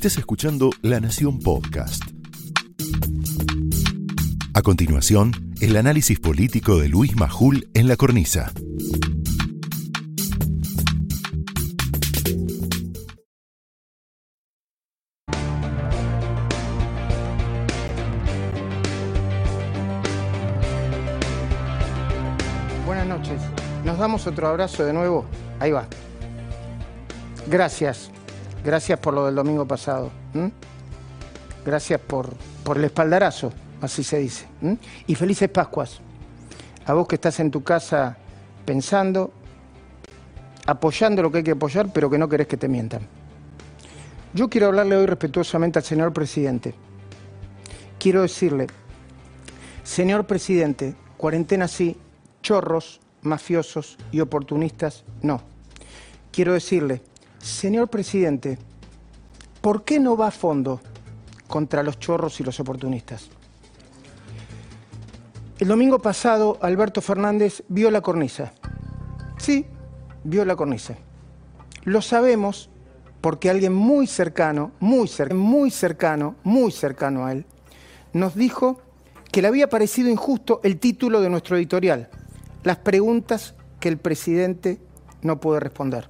Estás escuchando La Nación Podcast. A continuación, el análisis político de Luis Majul en la cornisa. Buenas noches. Nos damos otro abrazo de nuevo. Ahí va. Gracias. Gracias por lo del domingo pasado. Gracias por, por el espaldarazo, así se dice. Y felices Pascuas. A vos que estás en tu casa pensando, apoyando lo que hay que apoyar, pero que no querés que te mientan. Yo quiero hablarle hoy respetuosamente al señor presidente. Quiero decirle, señor presidente, cuarentena sí, chorros, mafiosos y oportunistas no. Quiero decirle, señor presidente, ¿por qué no va a fondo contra los chorros y los oportunistas? El domingo pasado, Alberto Fernández vio la cornisa. Sí, vio la cornisa. Lo sabemos porque alguien muy cercano, muy cercano, muy cercano, muy cercano a él, nos dijo que le había parecido injusto el título de nuestro editorial, las preguntas que el presidente no puede responder.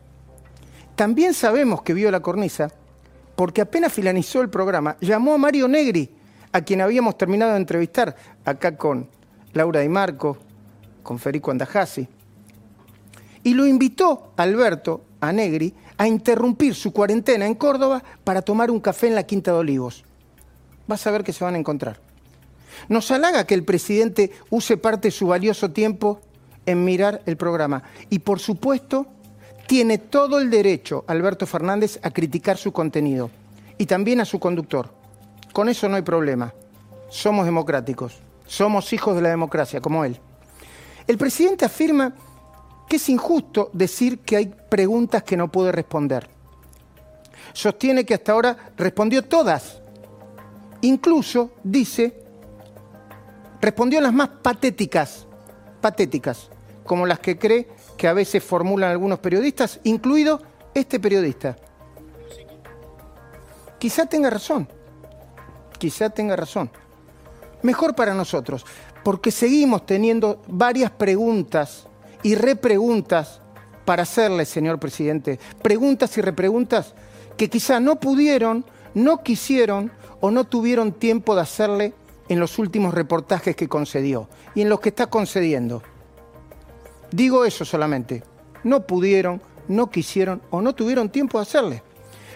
También sabemos que vio la cornisa porque apenas finalizó el programa, llamó a Mario Negri, a quien habíamos terminado de entrevistar acá con Laura Di Marco, con Federico Andajasi, y lo invitó Alberto a Negri a interrumpir su cuarentena en Córdoba para tomar un café en la Quinta de Olivos. Vas a ver que se van a encontrar. Nos halaga que el presidente use parte de su valioso tiempo en mirar el programa. Y por supuesto, tiene todo el derecho Alberto Fernández a criticar su contenido y también a su conductor. Con eso no hay problema. Somos democráticos. Somos hijos de la democracia, como él. El presidente afirma que es injusto decir que hay preguntas que no puede responder. Sostiene que hasta ahora respondió todas. Incluso dice, respondió las más patéticas, patéticas, como las que cree que a veces formulan algunos periodistas, incluido este periodista. Quizá tenga razón, quizá tenga razón. Mejor para nosotros, porque seguimos teniendo varias preguntas y repreguntas para hacerle, señor presidente. Preguntas y repreguntas que quizá no pudieron, no quisieron o no tuvieron tiempo de hacerle en los últimos reportajes que concedió y en los que está concediendo. Digo eso solamente. No pudieron, no quisieron o no tuvieron tiempo de hacerle.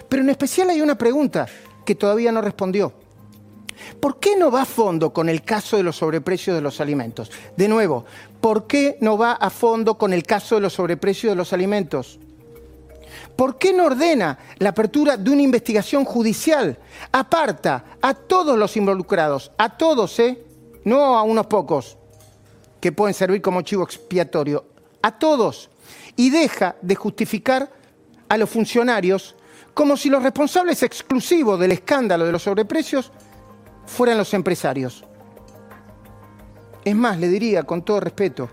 Pero en especial hay una pregunta que todavía no respondió. ¿Por qué no va a fondo con el caso de los sobreprecios de los alimentos? De nuevo, ¿por qué no va a fondo con el caso de los sobreprecios de los alimentos? ¿Por qué no ordena la apertura de una investigación judicial? Aparta a todos los involucrados, a todos, ¿eh? No a unos pocos que pueden servir como chivo expiatorio, a todos. Y deja de justificar a los funcionarios como si los responsables exclusivos del escándalo de los sobreprecios fueran los empresarios. Es más, le diría con todo respeto,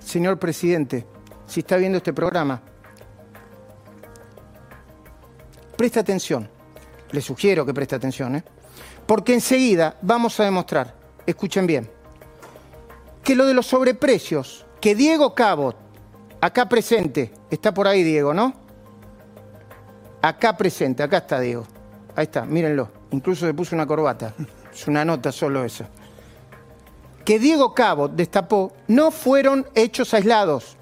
señor presidente, si está viendo este programa, preste atención, le sugiero que preste atención, ¿eh? porque enseguida vamos a demostrar, escuchen bien, que lo de los sobreprecios, que Diego Cabot, acá presente, está por ahí Diego, ¿no? Acá presente, acá está Diego, ahí está, mírenlo, incluso se puso una corbata. Es una nota solo eso. Que Diego Cabo destapó no fueron hechos aislados,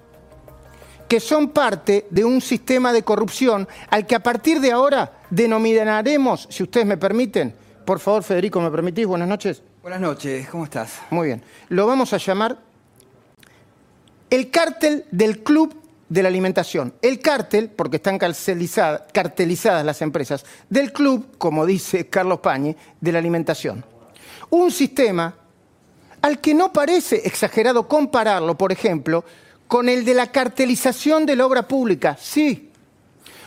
que son parte de un sistema de corrupción al que a partir de ahora denominaremos, si ustedes me permiten, por favor Federico, ¿me permitís? Buenas noches. Buenas noches, ¿cómo estás? Muy bien. Lo vamos a llamar el cártel del club de la alimentación. El cártel, porque están cartelizadas, las empresas, del club, como dice Carlos Pañi, de la alimentación. Un sistema al que no parece exagerado compararlo, por ejemplo, con el de la cartelización de la obra pública. Sí.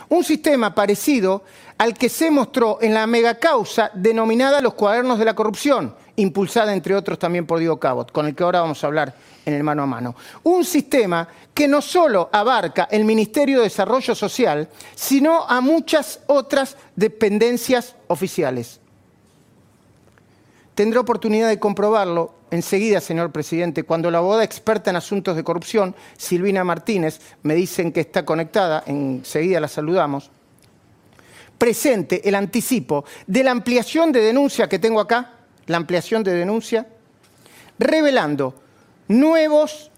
Un sistema parecido al que se mostró en la megacausa denominada los cuadernos de la corrupción, impulsada entre otros también por Diego Cabot, con el que ahora vamos a hablar en el mano a mano. Un sistema que no solo abarca el Ministerio de Desarrollo Social, sino a muchas otras dependencias oficiales. Tendrá oportunidad de comprobarlo enseguida, señor presidente, cuando la abogada experta en asuntos de corrupción, Silvina Martínez, me dicen que está conectada, enseguida la saludamos, presente el anticipo de la ampliación de denuncia que tengo acá, la ampliación de denuncia, revelando nuevos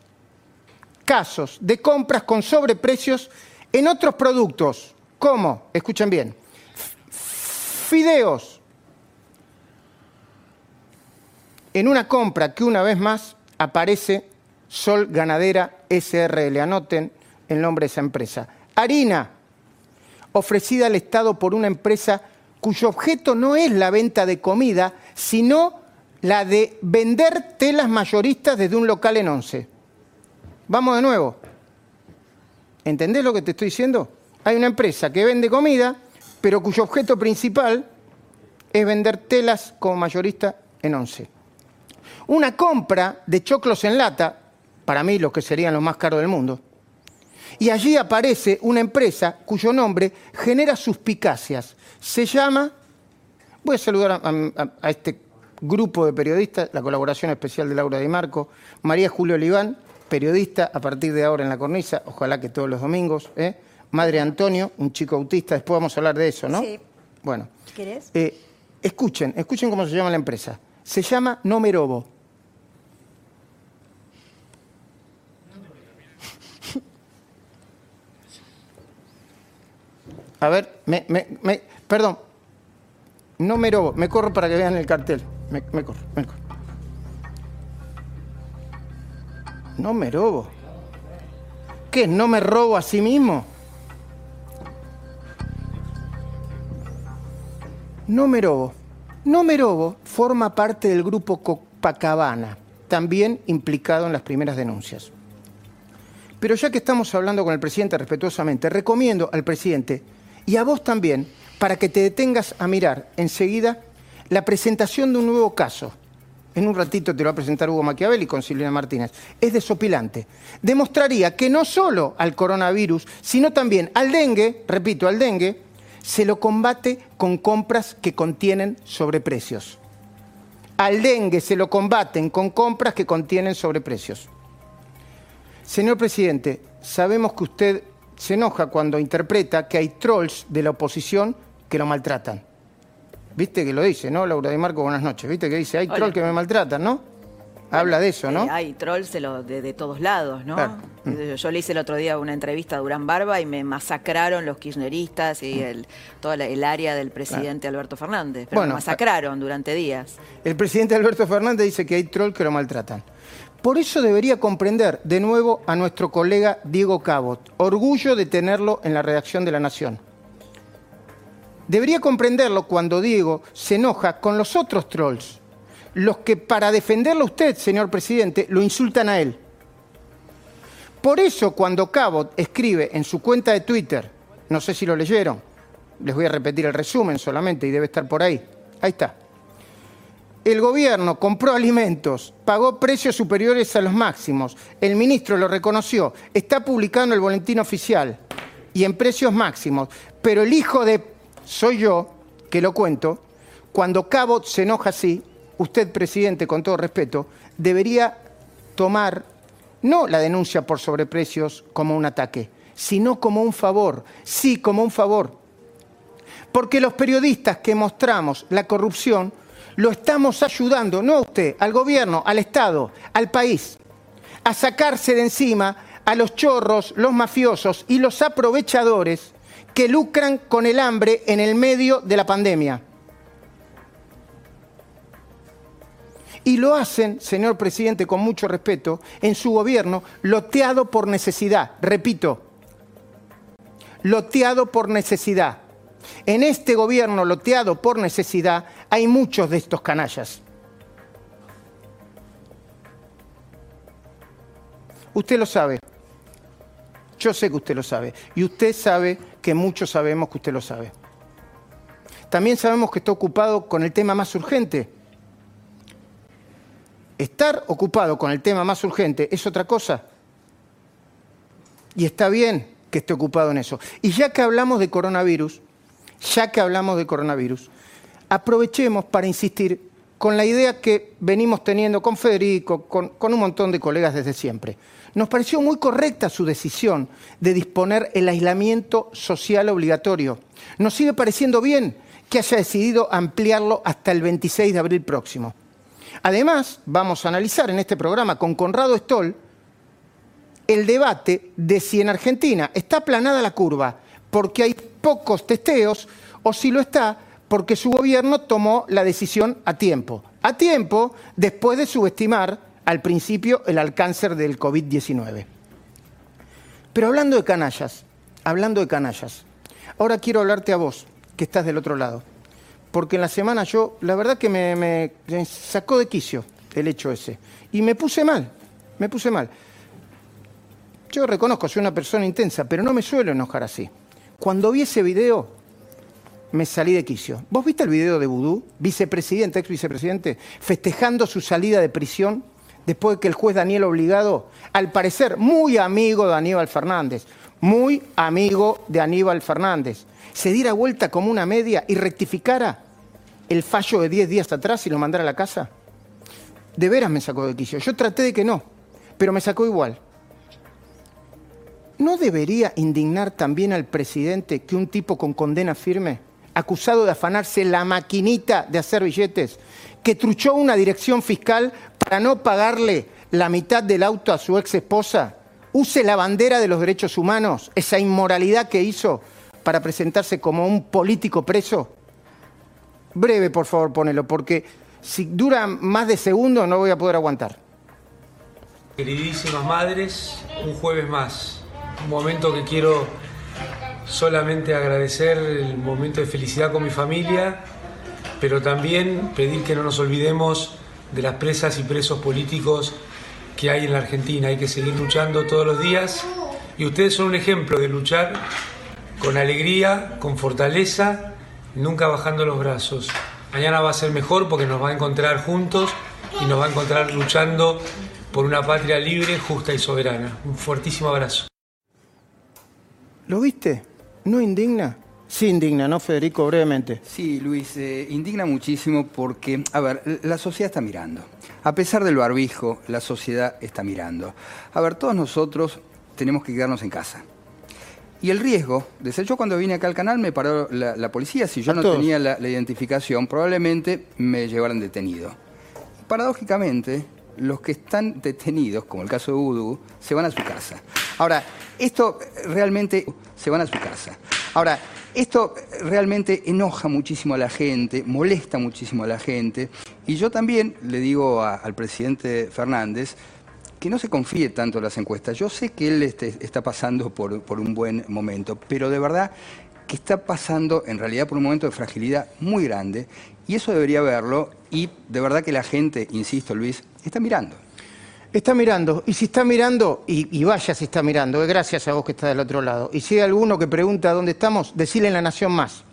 casos de compras con sobreprecios en otros productos, como, escuchen bien, fideos, en una compra que una vez más aparece Sol Ganadera SRL, anoten el nombre de esa empresa. Harina, ofrecida al Estado por una empresa cuyo objeto no es la venta de comida, sino la de vender telas mayoristas desde un local en once. Vamos de nuevo. ¿Entendés lo que te estoy diciendo? Hay una empresa que vende comida, pero cuyo objeto principal es vender telas como mayorista en once. Una compra de choclos en lata, para mí los que serían los más caros del mundo, y allí aparece una empresa cuyo nombre genera suspicacias. Se llama, voy a saludar a, este grupo de periodistas, la colaboración especial de Laura Di Marco, María Julio Oliván, periodista a partir de ahora en la cornisa, ojalá que todos los domingos, ¿eh? Madre Antonio, un chico autista, después vamos a hablar de eso, ¿no? Sí. Bueno. ¿Querés? Eh, escuchen, escuchen cómo se llama la empresa. Se llama Nomerobo. A ver, me, me, perdón. No me robo, me corro para que vean el cartel. Me, corro, me corro. No me robo. ¿Qué? ¿No me robo a sí mismo? No me robo. No me robo forma parte del grupo Copacabana, también implicado en las primeras denuncias. Pero ya que estamos hablando con el presidente respetuosamente, recomiendo al presidente y a vos también, para que te detengas a mirar enseguida la presentación de un nuevo caso. En un ratito te lo va a presentar Hugo Machiavelli con Silvina Martínez. Es desopilante. Demostraría que no solo al coronavirus, sino también al dengue, repito, al dengue, se lo combate con compras que contienen sobreprecios. Al dengue se lo combaten con compras que contienen sobreprecios. Señor presidente, sabemos que usted se enoja cuando interpreta que hay trolls de la oposición que lo maltratan. ¿Viste que lo dice, no? Laura de Marco, buenas noches. ¿Viste que dice, hay trolls que me maltratan, no? Habla de eso, ¿no? Eh, hay trolls de, todos lados, ¿no? Yo, le hice el otro día una entrevista a Durán Barba y me masacraron los kirchneristas y el, toda el área del presidente Alberto Fernández. Pero me masacraron durante días. El presidente Alberto Fernández dice que hay trolls que lo maltratan. Por eso debería comprender de nuevo a nuestro colega Diego Cabot. Orgullo de tenerlo en la redacción de La Nación. Debería comprenderlo cuando Diego se enoja con los otros trolls, los que para defenderlo a usted, señor presidente, lo insultan a él. Por eso cuando Cabot escribe en su cuenta de Twitter, no sé si lo leyeron, les voy a repetir el resumen solamente y debe estar por ahí. Ahí está el gobierno compró alimentos, pagó precios superiores a los máximos, el ministro lo reconoció, está publicando el boletín oficial y en precios máximos, pero el hijo de, soy yo, que lo cuento, cuando Cabot se enoja así, usted, presidente, con todo respeto, debería tomar no la denuncia por sobreprecios como un ataque, sino como un favor, sí, como un favor. Porque los periodistas que mostramos la corrupción lo estamos ayudando, no a usted, al gobierno, al Estado, al país, a sacarse de encima a los chorros, los mafiosos y los aprovechadores que lucran con el hambre en el medio de la pandemia. Y lo hacen, señor presidente, con mucho respeto, en su gobierno, loteado por necesidad. Repito, loteado por necesidad. En este gobierno loteado por necesidad hay muchos de estos canallas. Usted lo sabe. Yo sé que usted lo sabe. Y usted sabe que muchos sabemos que usted lo sabe. También sabemos que está ocupado con el tema más urgente, Estar ocupado con el tema más urgente es otra cosa. Y está bien que esté ocupado en eso. Y ya que hablamos de coronavirus, ya que hablamos de coronavirus, aprovechemos para insistir con la idea que venimos teniendo con Federico, con, un montón de colegas desde siempre. Nos pareció muy correcta su decisión de disponer el aislamiento social obligatorio. Nos sigue pareciendo bien que haya decidido ampliarlo hasta el 26 de abril próximo. Además, vamos a analizar en este programa con Conrado Stoll el debate de si en Argentina está aplanada la curva porque hay pocos testeos o si lo está porque su gobierno tomó la decisión a tiempo. A tiempo después de subestimar al principio el alcance del COVID-19. Pero hablando de canallas, hablando de canallas, ahora quiero hablarte a vos, que estás del otro lado. Porque en la semana yo, la verdad que me, sacó de quicio el hecho ese. Y me puse mal, me puse mal. Yo reconozco, soy una persona intensa, pero no me suelo enojar así. Cuando vi ese video, me salí de quicio. ¿Vos viste el video de Vudú, vicepresidente, ex vicepresidente, festejando su salida de prisión después de que el juez Daniel Obligado, al parecer muy amigo de Aníbal Fernández, muy amigo de Aníbal Fernández, se diera vuelta como una media y rectificara el fallo de 10 días atrás y lo mandara a la casa? De veras me sacó de quicio. Yo traté de que no, pero me sacó igual. ¿No debería indignar también al presidente que un tipo con condena firme, acusado de afanarse la maquinita de hacer billetes, que truchó una dirección fiscal para no pagarle la mitad del auto a su ex esposa, use la bandera de los derechos humanos, esa inmoralidad que hizo para presentarse como un político preso? Breve, por favor, ponelo, porque si dura más de segundos no voy a poder aguantar. Queridísimas madres, un jueves más, un momento que quiero solamente agradecer el momento de felicidad con mi familia, pero también pedir que no nos olvidemos de las presas y presos políticos que hay en la Argentina. Hay que seguir luchando todos los días y ustedes son un ejemplo de luchar con alegría, con fortaleza, nunca bajando los brazos. Mañana va a ser mejor porque nos va a encontrar juntos y nos va a encontrar luchando por una patria libre, justa y soberana. Un fuertísimo abrazo. ¿Lo viste? ¿No indigna? Sí, indigna, ¿no, Federico? Brevemente. Sí, Luis, eh, indigna muchísimo porque, a ver, la sociedad está mirando. A pesar del barbijo, la sociedad está mirando. A ver, todos nosotros tenemos que quedarnos en casa. Y el riesgo, desde yo cuando vine acá al canal me paró la, policía, si yo no tenía la, identificación, probablemente me llevaran detenido. Paradójicamente, los que están detenidos, como el caso de Udu, se van a su casa. Ahora, esto realmente se van a su casa. Ahora, esto realmente enoja muchísimo a la gente, molesta muchísimo a la gente, y yo también le digo al presidente Fernández, que no se confíe tanto en las encuestas. Yo sé que él este, está pasando por, un buen momento, pero de verdad que está pasando en realidad por un momento de fragilidad muy grande y eso debería verlo y de verdad que la gente, insisto Luis, está mirando. Está mirando, y si está mirando, y, vaya si está mirando, es gracias a vos que estás del otro lado. Y si hay alguno que pregunta dónde estamos, decirle en La Nación Más.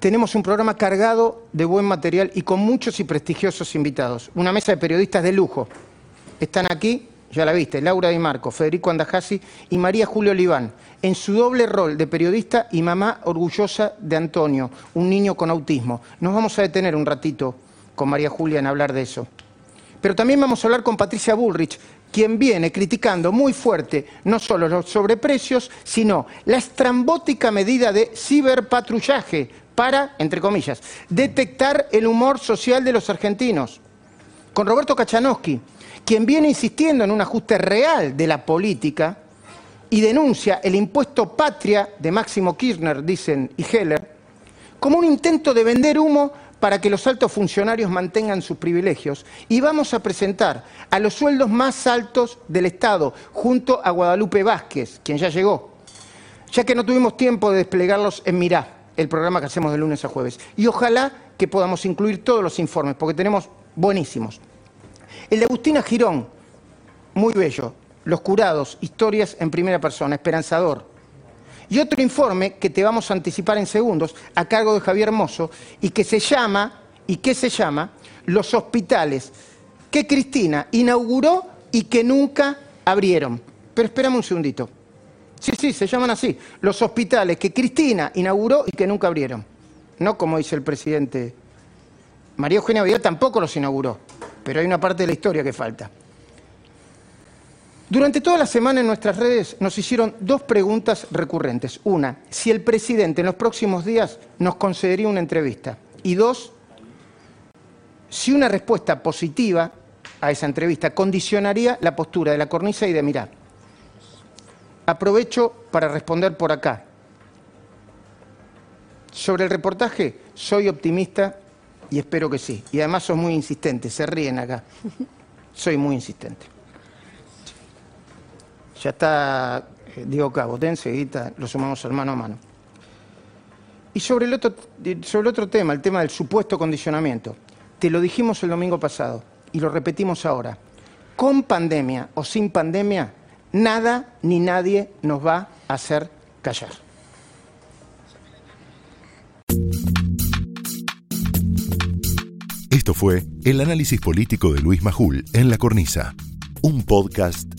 Tenemos un programa cargado de buen material y con muchos y prestigiosos invitados. Una mesa de periodistas de lujo. Están aquí, ya la viste, Laura Di Marco, Federico Andajasi y María Julio Oliván, en su doble rol de periodista y mamá orgullosa de Antonio, un niño con autismo. Nos vamos a detener un ratito con María Julia en hablar de eso. Pero también vamos a hablar con Patricia Bullrich, quien viene criticando muy fuerte no solo los sobreprecios, sino la estrambótica medida de ciberpatrullaje para, entre comillas, detectar el humor social de los argentinos. Con Roberto Kachanowski, quien viene insistiendo en un ajuste real de la política y denuncia el impuesto patria de Máximo Kirchner, dicen, y Heller, como un intento de vender humo para que los altos funcionarios mantengan sus privilegios. Y vamos a presentar a los sueldos más altos del Estado, junto a Guadalupe Vázquez, quien ya llegó, ya que no tuvimos tiempo de desplegarlos en Mirá, el programa que hacemos de lunes a jueves. Y ojalá que podamos incluir todos los informes, porque tenemos buenísimos. El de Agustina Girón, muy bello. Los curados, historias en primera persona, esperanzador. Y otro informe que te vamos a anticipar en segundos, a cargo de Javier Mozo, y que se llama, y que se llama, Los hospitales que Cristina inauguró y que nunca abrieron. Pero esperamos un segundito. Sí, sí, se llaman así. Los hospitales que Cristina inauguró y que nunca abrieron. No como dice el presidente. María Eugenia Vidal tampoco los inauguró, pero hay una parte de la historia que falta. Durante toda la semana en nuestras redes nos hicieron dos preguntas recurrentes. Una, si el presidente en los próximos días nos concedería una entrevista. Y dos, si una respuesta positiva a esa entrevista condicionaría la postura de la cornisa y de mirar. Aprovecho para responder por acá. Sobre el reportaje, soy optimista y espero que sí. Y además son muy insistentes, se ríen acá. Soy muy insistente. Ya está eh, Diego Cabo, enseguida lo sumamos al mano a mano. Y sobre el, otro, sobre el otro tema, el tema del supuesto condicionamiento, te lo dijimos el domingo pasado y lo repetimos ahora. Con pandemia o sin pandemia, nada ni nadie nos va a hacer callar. Esto fue el análisis político de Luis Majul en La Cornisa, un podcast